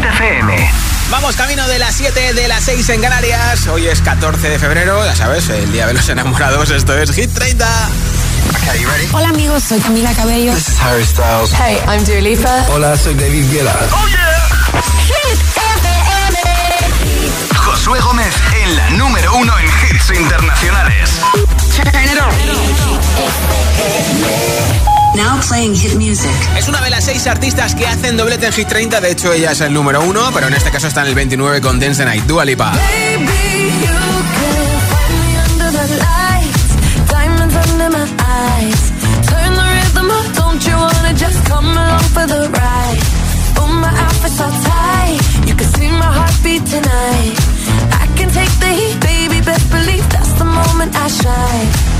Hit FM. Vamos camino de las 7 de las 6 en Canarias. Hoy es 14 de febrero, ya sabes, el día de los enamorados. Esto es Hit 30. Okay, ready? Hola amigos, soy Camila Cabello. This is Harry Styles. Hey, I'm Dua Lipa. Hola, soy David Guetta. Oh yeah. Hit FM. Josué Gómez en la número uno en hits internacionales. Now playing hit music. Es una de las seis artistas que hacen doblete en Hit 30. De hecho, ella es el número uno, pero en este caso está en el 29 con Dance Night. Dua Lipa. tonight. I can take the heat, baby. Best believe that's the moment I shine.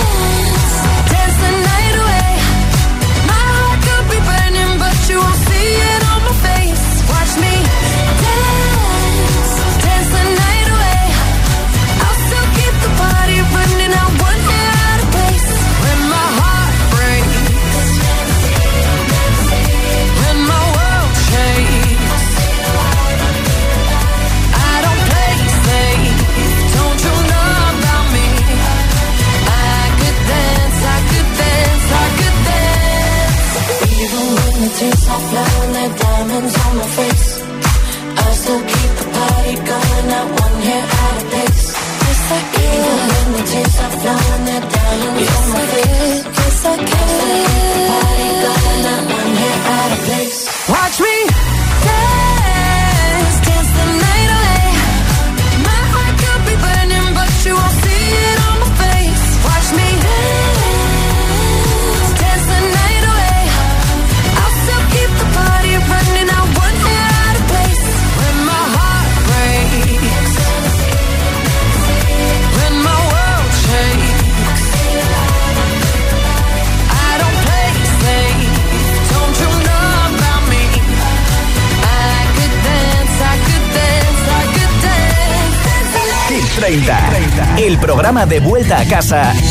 casa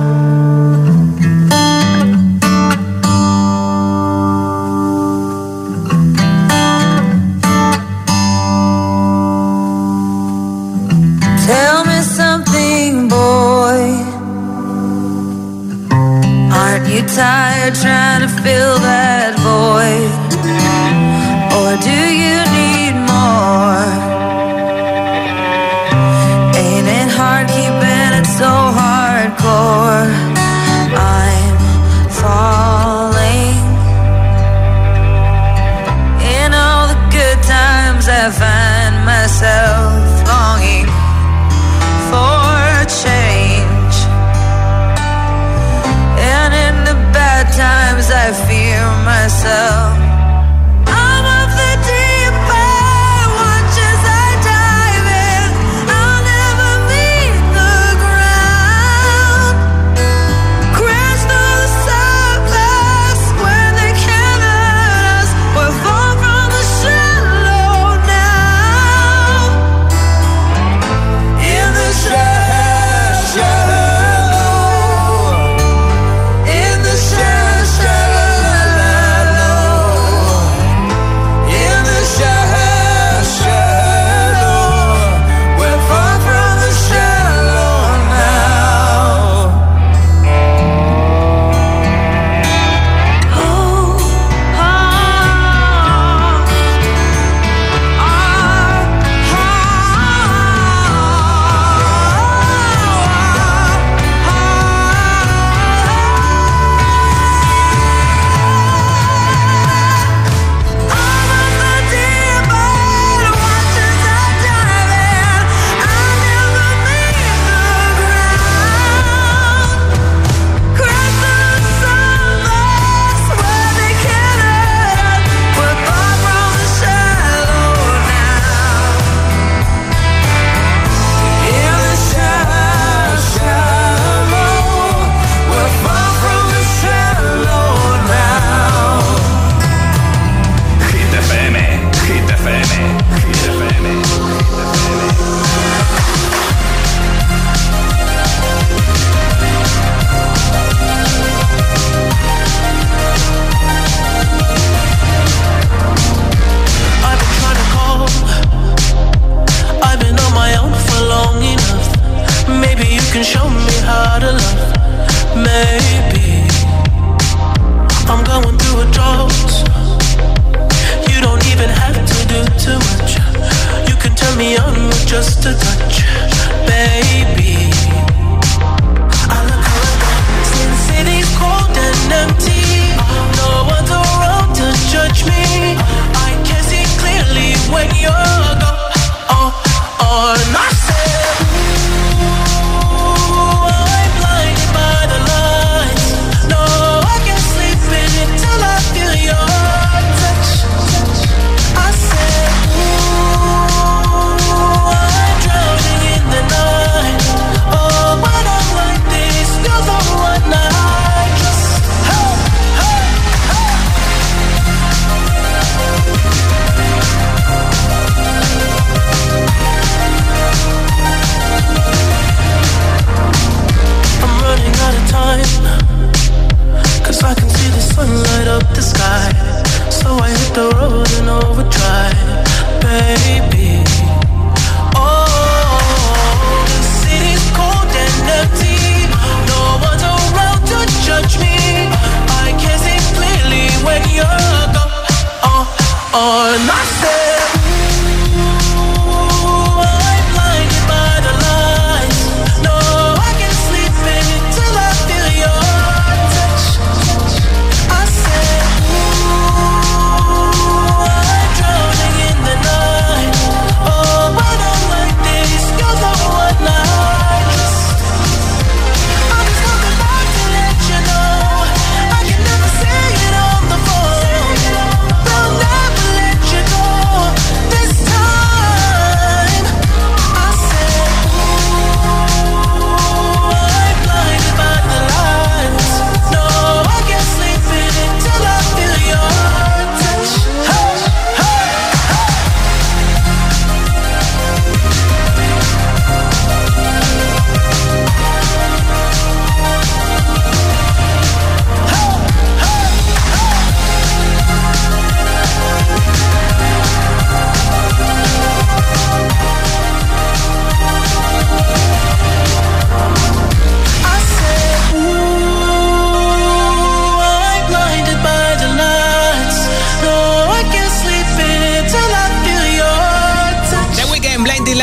Tired trying to fill that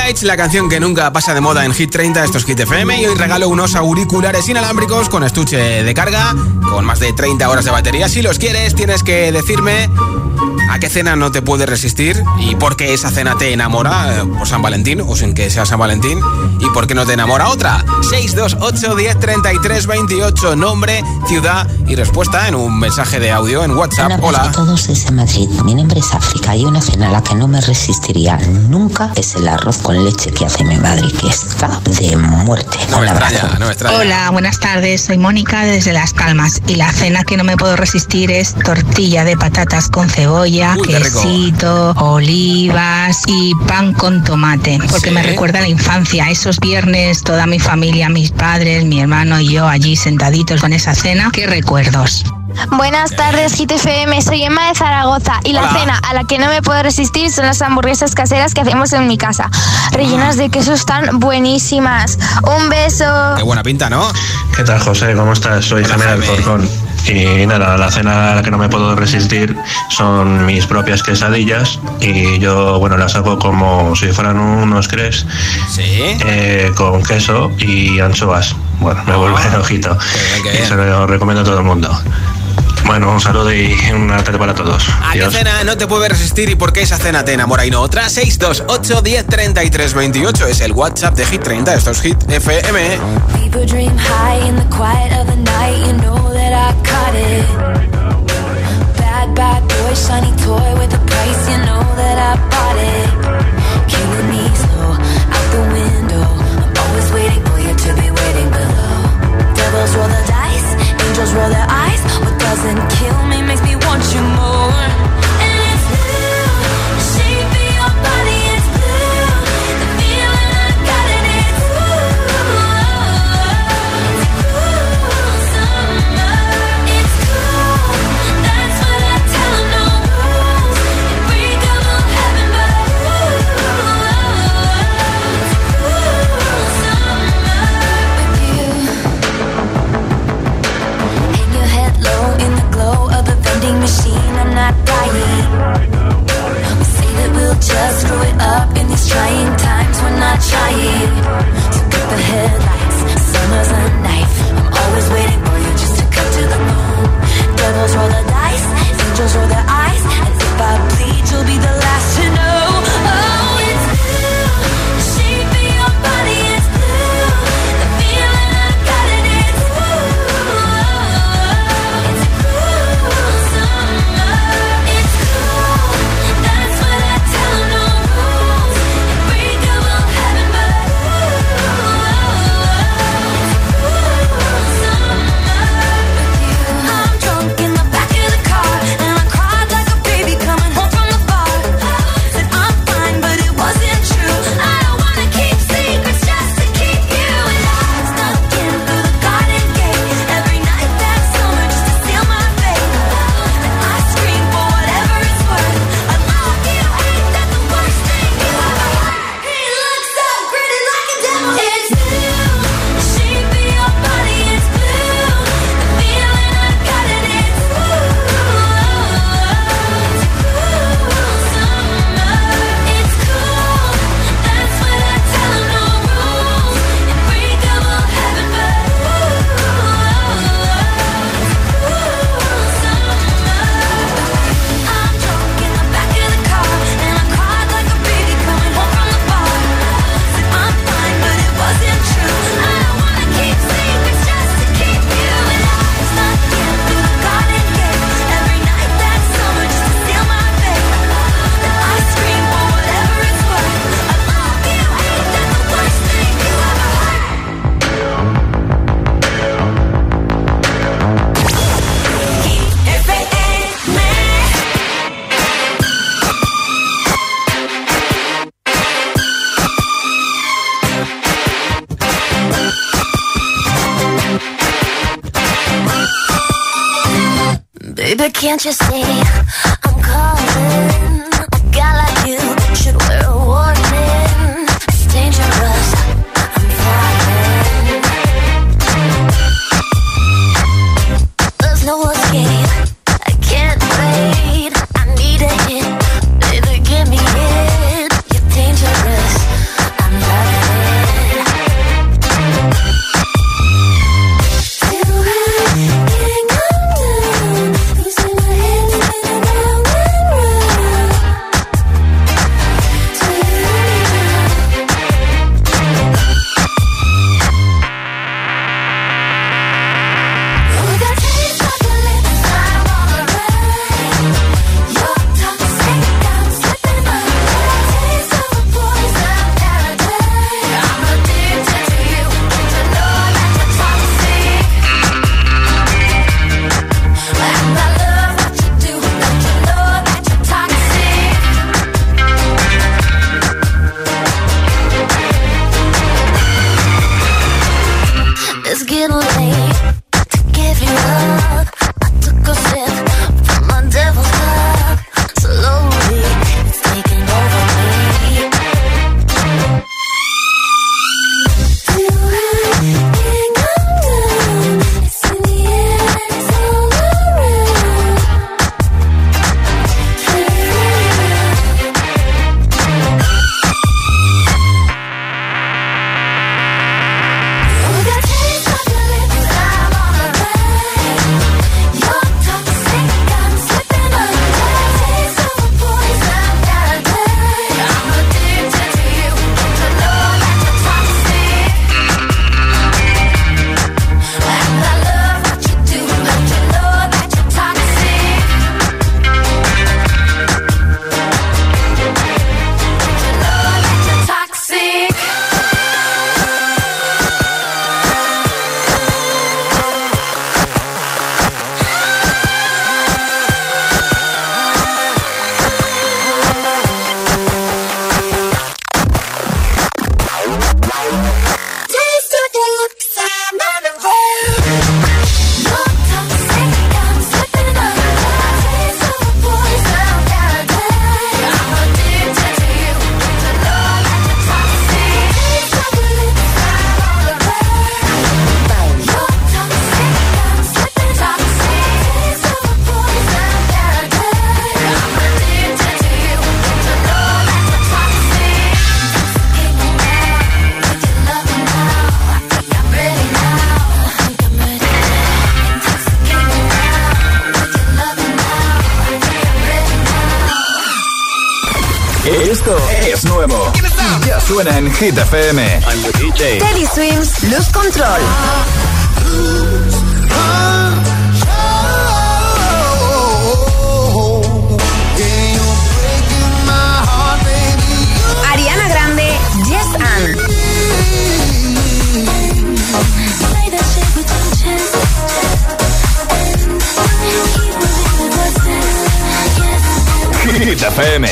Lights, la canción que nunca pasa de moda en Hit 30, estos Hit FM. Y hoy regalo unos auriculares inalámbricos con estuche de carga, con más de 30 horas de batería. Si los quieres, tienes que decirme a qué cena no te puedes resistir y por qué esa cena te enamora, por San Valentín o sin que sea San Valentín, y por qué no te enamora otra. 628 10 33 28, nombre, ciudad y respuesta en un mensaje de audio en WhatsApp. Hola. a todos desde Madrid. Mi nombre es África y una cena a la que no me resistiría nunca es el arroz con leche que hace mi madre, que está de muerte. No me Un abrazo. extraña, no me extraña. Hola, buenas tardes. Soy Mónica desde Las Calmas y la cena que no me puedo resistir es tortilla de patatas con cebolla, Uy, quesito, olivas y pan con tomate, porque Sí. me recuerda a la infancia. Esos viernes, toda mi familia, mis padres, mi hermano y yo allí sentaditos con esa cena. ¿Qué recuerdos? Buenas tardes, GTFM. Soy Emma de Zaragoza y la Hola. cena a la que no me puedo resistir son las hamburguesas caseras que hacemos en mi casa. Rellenas de queso están buenísimas. Un beso. Qué buena pinta, ¿no? ¿Qué tal, José? ¿Cómo estás? Soy Hola, Jaime Jaime. Alcorcón. Y nada, la cena a la que no me puedo resistir son mis propias quesadillas y yo, bueno, las hago como si fueran unos crepes Sí. eh, con queso y anchoas. Bueno, me vuelve el ojito. Qué bien, qué Y se lo recomiendo a todo el mundo. Bueno, un saludo y una tarde para todos. ¿A qué cena no te puedes resistir y por qué esa cena te enamora y no otra? 628 10 33 28 es el WhatsApp de Hit 30. Esto es Hit FM. People dream high in the quiet of the night. You know that I caught it. Bad, bad boy, shiny toy with a price. You know that I bought it. Suena en Hit FM. Teddy Swims, Luz Control. Hit FM.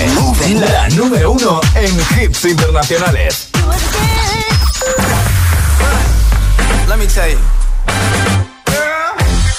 La número uno en hits internacionales. Let me tell you.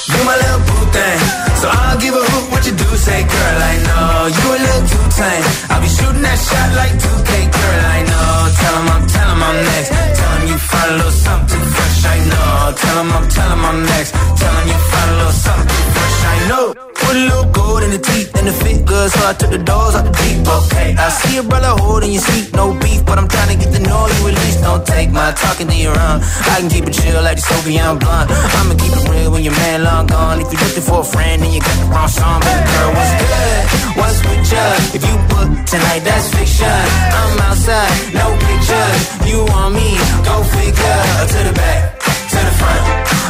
You my little boo thing. So I'll give a hoot what you do say, girl, I know. You a little too tame. I'll be shooting that shot like 2K, girl, I know. Tell 'em I'm, tell 'em I'm next. Tell 'em you find a little something fresh, I know. Tell 'em I'm, tell 'em I'm next. Tell 'em you find a little something fresh, I know. Put a little gold in the teeth and the fit good, so I took the doors out the deep, okay. I see a brother holding your seat, no beef, but I'm trying to get to know you at least. Don't take my talking to your own. I can keep it chill like the Soviet blunt. I'ma keep it real when your man long gone. If you're looking for a friend, then you got the wrong song. Baby girl, what's good? What's with you? If you book tonight, that's fiction. I'm outside, no pictures. You want me? Go figure. To the back, to the front.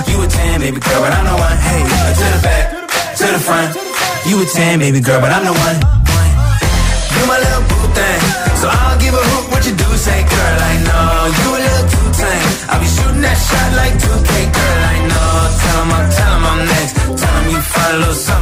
You a 10, baby girl, but I'm the one. Hey, to the back, to the front. You a 10, baby girl, but I'm the one. You my little boo thing. So I'll give a hoot what you do say, girl, I know. You a little too tame. I'll be shooting that shot like 2K, girl, I know. Tell 'em I'm, tell 'em I'm next. Tell 'em you find a little something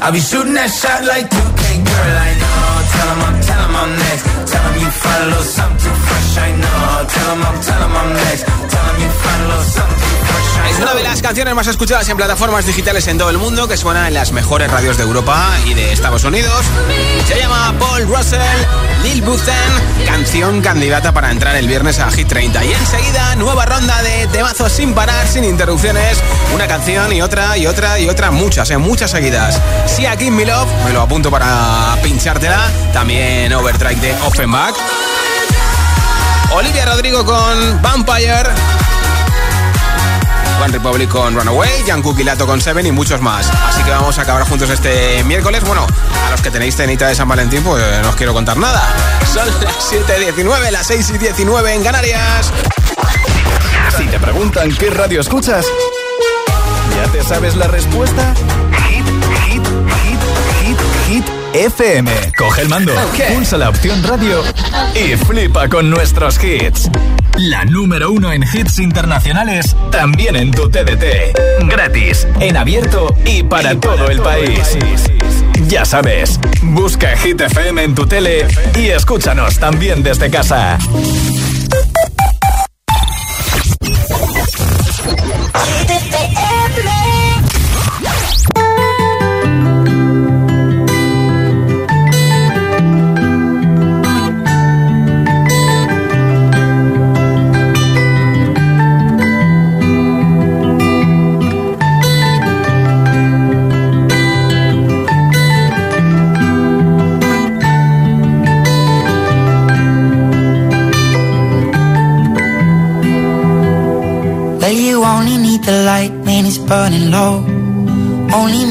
I'll be shooting that shot like 2K, girl, I know. Tell him I'm, tell him I'm next. Tell him you find a little something fresh, I know. Tell him I'm, tell him I'm next. Tell him you find a little something. Es una de las canciones más escuchadas en plataformas digitales en todo el mundo que suena en las mejores radios de Europa y de Estados Unidos. Se llama Paul Russell, Lil Button, canción candidata para entrar el viernes a Hit 30. Y enseguida, nueva ronda de temazos sin parar, sin interrupciones. Una canción y otra y otra y otra, muchas, en muchas seguidas. Si aquí Me Love, me lo apunto para pinchártela. También Overdrive de Offenbach. Olivia Rodrigo con Vampire. One Republic con Runaway, Jan Lato con Seven y muchos más. Así que vamos a acabar juntos este miércoles. Bueno, a los que tenéis cenita de San Valentín, pues no os quiero contar nada. Son las 7.19, las 6 y 19 en Canarias. Si te preguntan qué radio escuchas, ¿ya te sabes la respuesta? Hit, hit, hit, hit, hit. FM. Coge el mando, pulsa la opción radio y flipa con nuestros hits. La número uno en hits internacionales, también en tu TDT. Gratis, en abierto y para todo el país. Ya sabes, busca Hit FM en tu tele y escúchanos también desde casa.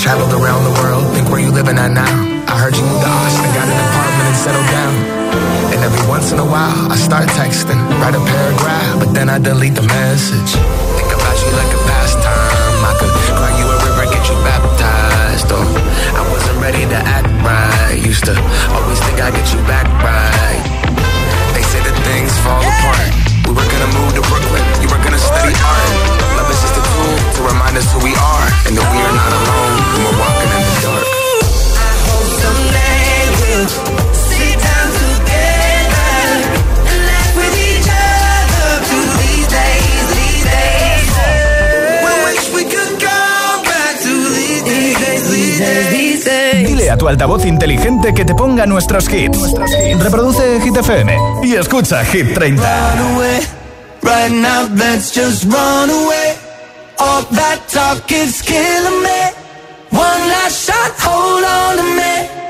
traveled around the world, think where you living at now. I heard you moved to Austin, got an apartment and settled down. And every once in a while, I start texting, write a paragraph, but then I delete the message. Think about you like a pastime. I could cry you a river, get you baptized. Or I wasn't ready to act right. Used to always think I'd get you back right. They say that things fall apart. We were gonna move to Brooklyn. You were gonna study art. To remind us who we are and that we are not alone when we're walking in the dark. I hope someday we'll sit down together and laugh with each other to these days, these days. We wish we could come back to these days, these days, these days. Dile a tu altavoz inteligente que te ponga nuestros hits. Reproduce Hit FM y escucha Hit 30. Run away, right now let's just run away. All that talk is killing me. One last shot, hold on to me.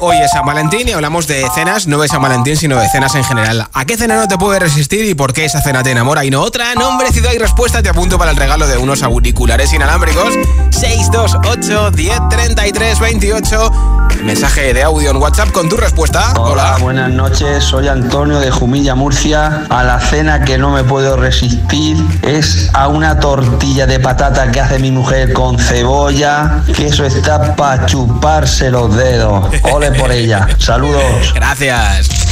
Hoy es San Valentín y hablamos de cenas, no de San Valentín, sino de cenas en general. ¿A qué cena no te puedes resistir y por qué esa cena te enamora y no otra? Nombre, ciudad y respuesta te apunto para el regalo de unos auriculares inalámbricos. 628 10 33 28. Mensaje de audio en WhatsApp con tu respuesta. Hola, buenas noches. Soy Antonio de Jumilla, Murcia. A la cena que no me puedo resistir es a una tortilla de patata que hace mi mujer con cebolla, que eso está para chuparse los dedos. Ole por ella. Saludos. Gracias.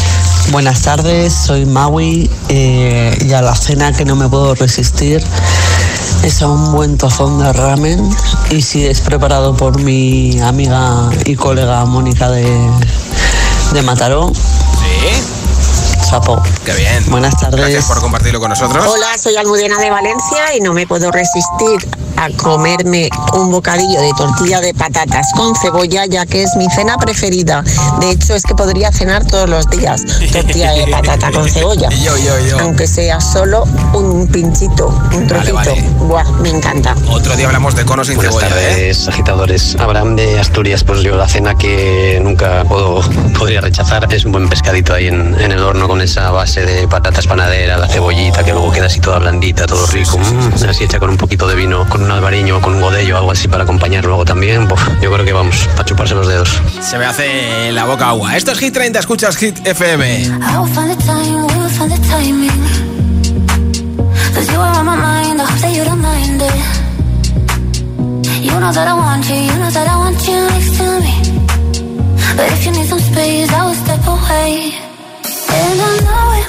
Buenas tardes, soy Maui eh, y a la cena que no me puedo resistir es a un buen tozón de ramen y si es preparado por mi amiga y colega Mónica de, de Mataró. Sí. Chapo. Qué bien. Buenas tardes. Gracias por compartirlo con nosotros. Hola, soy Almudena de Valencia y no me puedo resistir a comerme un bocadillo de tortilla de patatas con cebolla, ya que es mi cena preferida. De hecho, es que podría cenar todos los días tortilla de patata con cebolla. Yo, yo, yo. Aunque sea solo un pinchito, un Vale, trocito. vale. Buah, me encanta. Otro día hablamos de conos sin Buenas cebolla. ¿eh? tardes, agitadores. Abraham de Asturias, pues yo la cena que nunca puedo, podría rechazar es un buen pescadito ahí en, en el horno con esa base de patatas panaderas, la cebollita que luego queda así toda blandita, todo rico. Mm, así hecha con un poquito de vino, con un albariño, con un godello, algo así para acompañar luego también. Buf, yo creo que vamos, para chuparse los dedos. Se me hace la boca agua. Esto es Hit 30, escuchas Hit FM. I will find the time, we will find the timing. Cause you are on my mind, I hope that you don't mind it. You know that I want you, you know that I want you next to me. But if you need some space, I will step away. And I know it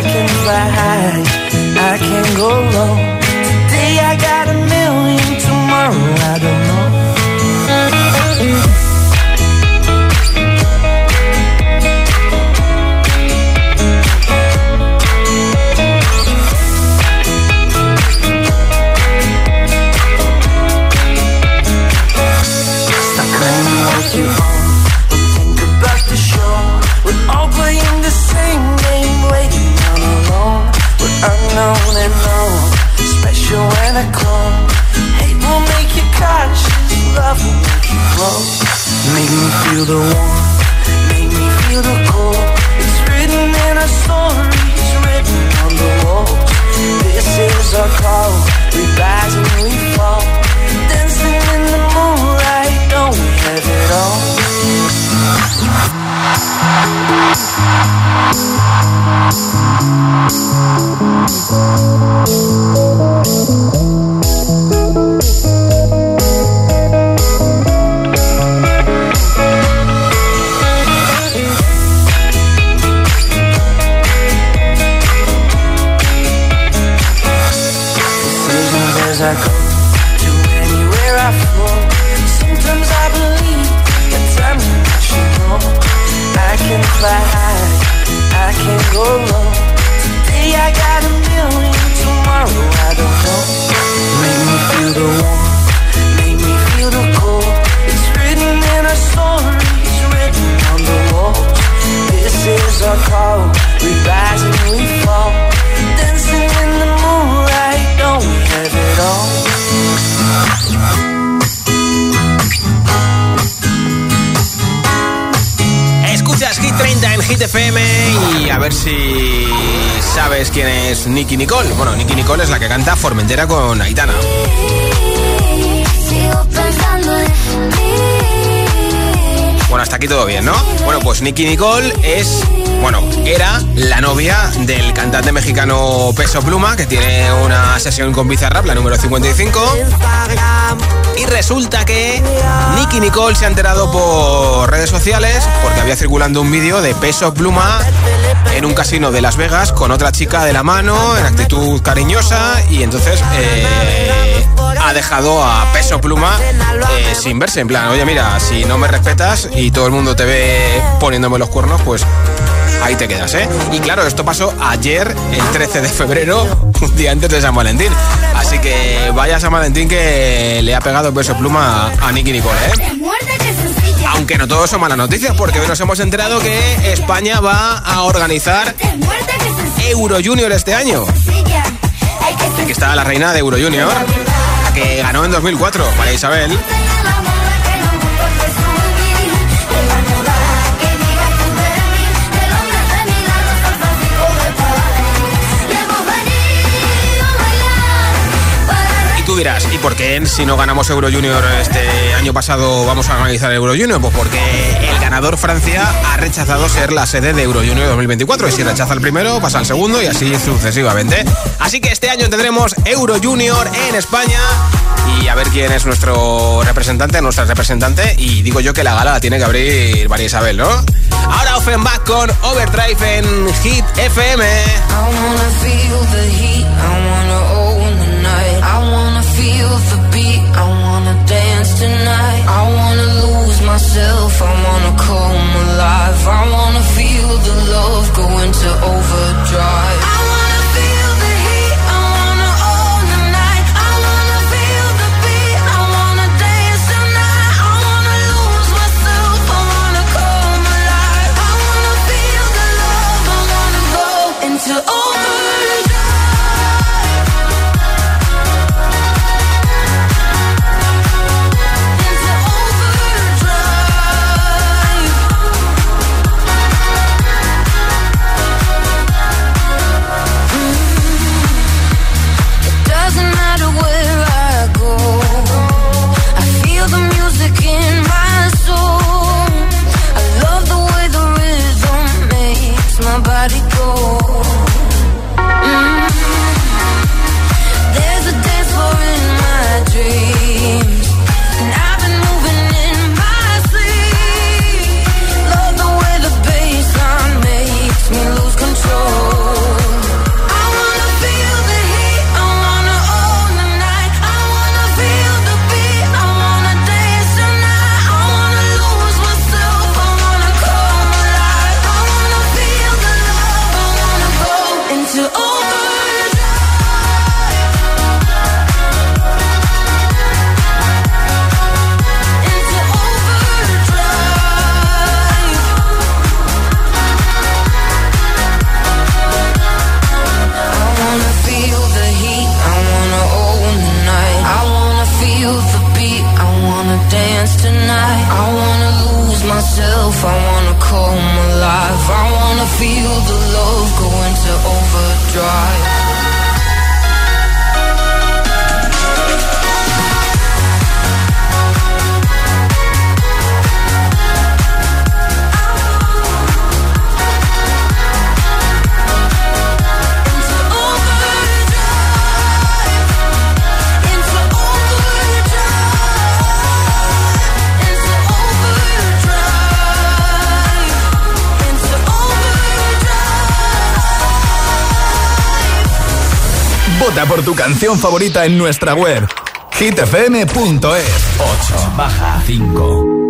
I can fly high, I can go low. Today I got a million, tomorrow I don't. Santa Claus. Hate will make you cautious, love will make you close. Make me feel the warmth, make me feel the cold. It's written in our stories, written on the walls. This is our call, we rise and we fall. Dancing in the moonlight, don't we have it all? Sabes quién es Nicky Nicole. Bueno, Nicky Nicole es la que canta Formentera con Aitana. Bueno, hasta aquí todo bien, ¿no? Bueno, pues Nicky Nicole es, bueno, era la novia del cantante mexicano Peso Pluma, que tiene una sesión con Bizarrap, la número 55. Y resulta que Nicky Nicole se ha enterado por redes sociales porque había circulando un vídeo de Peso Pluma en un casino de Las Vegas con otra chica de la mano, en actitud cariñosa, y entonces eh, ha dejado a Peso Pluma eh, sin verse. En plan, oye, mira, si no me respetas y todo el mundo te ve poniéndome los cuernos, pues ahí te quedas, ¿eh? Y claro, esto pasó ayer, el 13 de febrero, un día antes de San Valentín. Así que vaya San Valentín que le ha pegado peso pluma a Nicky Nicole, ¿eh? Aunque no todo son malas noticias, porque hoy nos hemos enterado que España va a organizar Euro Junior este año. Aquí está la reina de Euro Junior, la que ganó en 2004, María Isabel. Tú dirás, ¿y por qué si no ganamos Euro Junior este año pasado vamos a organizar Euro Junior? Pues porque el ganador Francia ha rechazado ser la sede de Euro Junior 2024 y si rechaza el primero pasa al segundo y así sucesivamente. Así que este año tendremos Euro Junior en España y a ver quién es nuestro representante, nuestra representante y digo yo que la gala la tiene que abrir María Isabel, ¿no? Ahora Offenbach con Overdrive en Hit FM. The beat, I wanna dance tonight. I wanna lose myself, I wanna come alive. I wanna feel the love go into overdrive. Vota por tu canción favorita en nuestra web hitfm.es 8 baja 5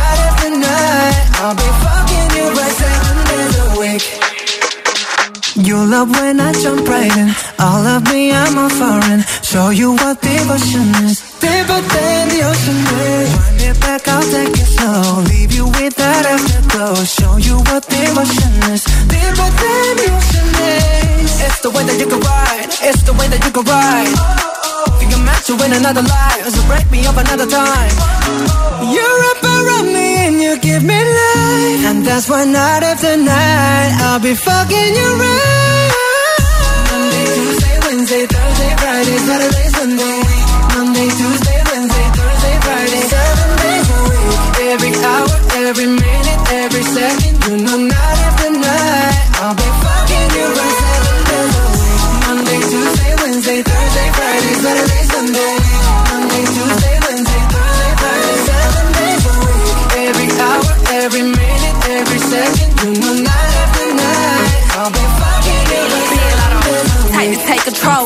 love when I jump right in. All of me, I'm a foreign. Show you what devotion is. Deeper than the ocean is. Wind it back, I'll take it slow. Leave you with that afterglow. Show you what devotion is. Deeper than the ocean is. It's the way that you can ride. It's the way that you can ride. Think I'm meant to win another life. So break me up another time. You're up around me and you give me life. And that's why night after night I'll be fucking you right. Monday, Tuesday, Wednesday, Thursday, Friday, Saturday, Sunday. Monday, Tuesday, control,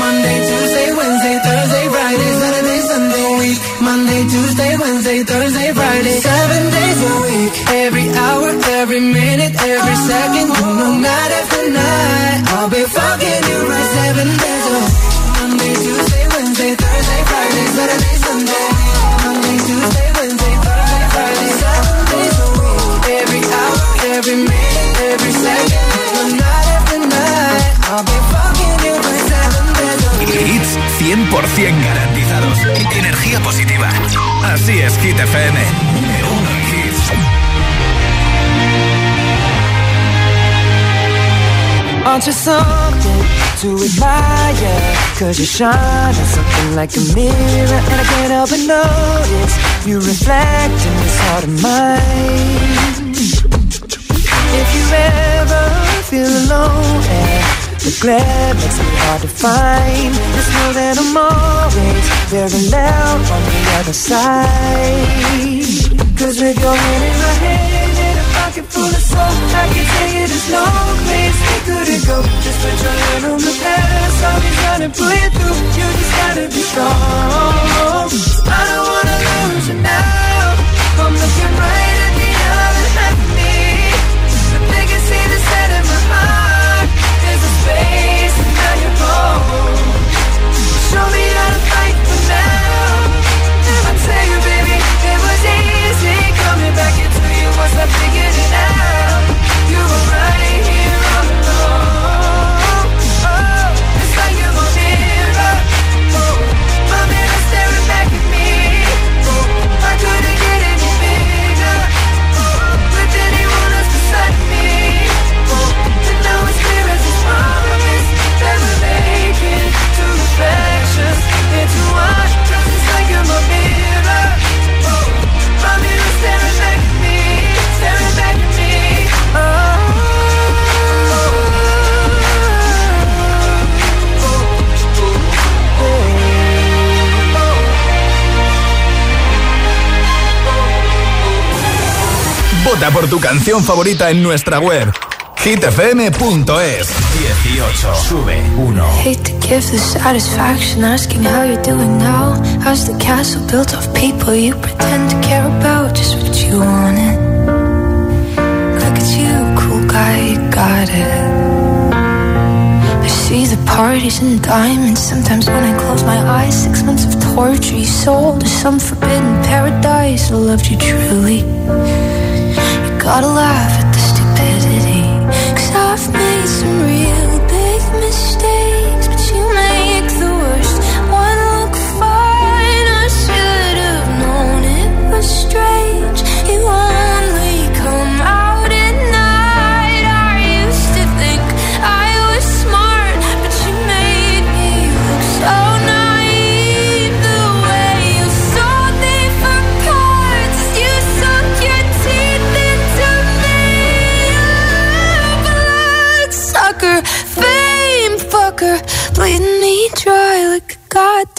Monday, Tuesday, Wednesday, Thursday, Friday, Saturday, Sunday, week. Monday, Tuesday, Wednesday, Thursday, Friday, seven days a week. Every hour, every minute, every second, know night after night. I'll be fucking you right seven days a week. Monday, Tuesday, Wednesday, Thursday, Friday, Saturday, Sunday. Monday, Tuesday, Wednesday, Thursday, Friday, seven days a week. Every hour, every minute, 100% garantizados. Energía positiva. Así es, Hit FM. Aren't you something to admire? Cause you shine something like a mirror And I can't help but notice You reflect in this heart of mine If you ever feel alone and the glare makes me hard to find. Just know that I'm always very loud on the other side. Cause with your hand in my hand and a pocket full of soul I can tell you there's no place we couldn't go. Just put your hand on the past I'll be trying to pull you through. You just gotta be strong. I don't wanna lose you now. I'm looking right back into you once I figured it out. Vota por tu canción favorita en nuestra web. hitfm.es 18. Sube 1. Hate to give the satisfaction asking how you're doing now. How's the castle built of people you pretend to care about? Just what you wanted. Look at you, cool guy, you got it. I see the parties and diamonds. Sometimes when I close my eyes, six months of torture you sold to some forbidden paradise. I loved you truly. Gotta laugh at the stupidity, cause I've made some real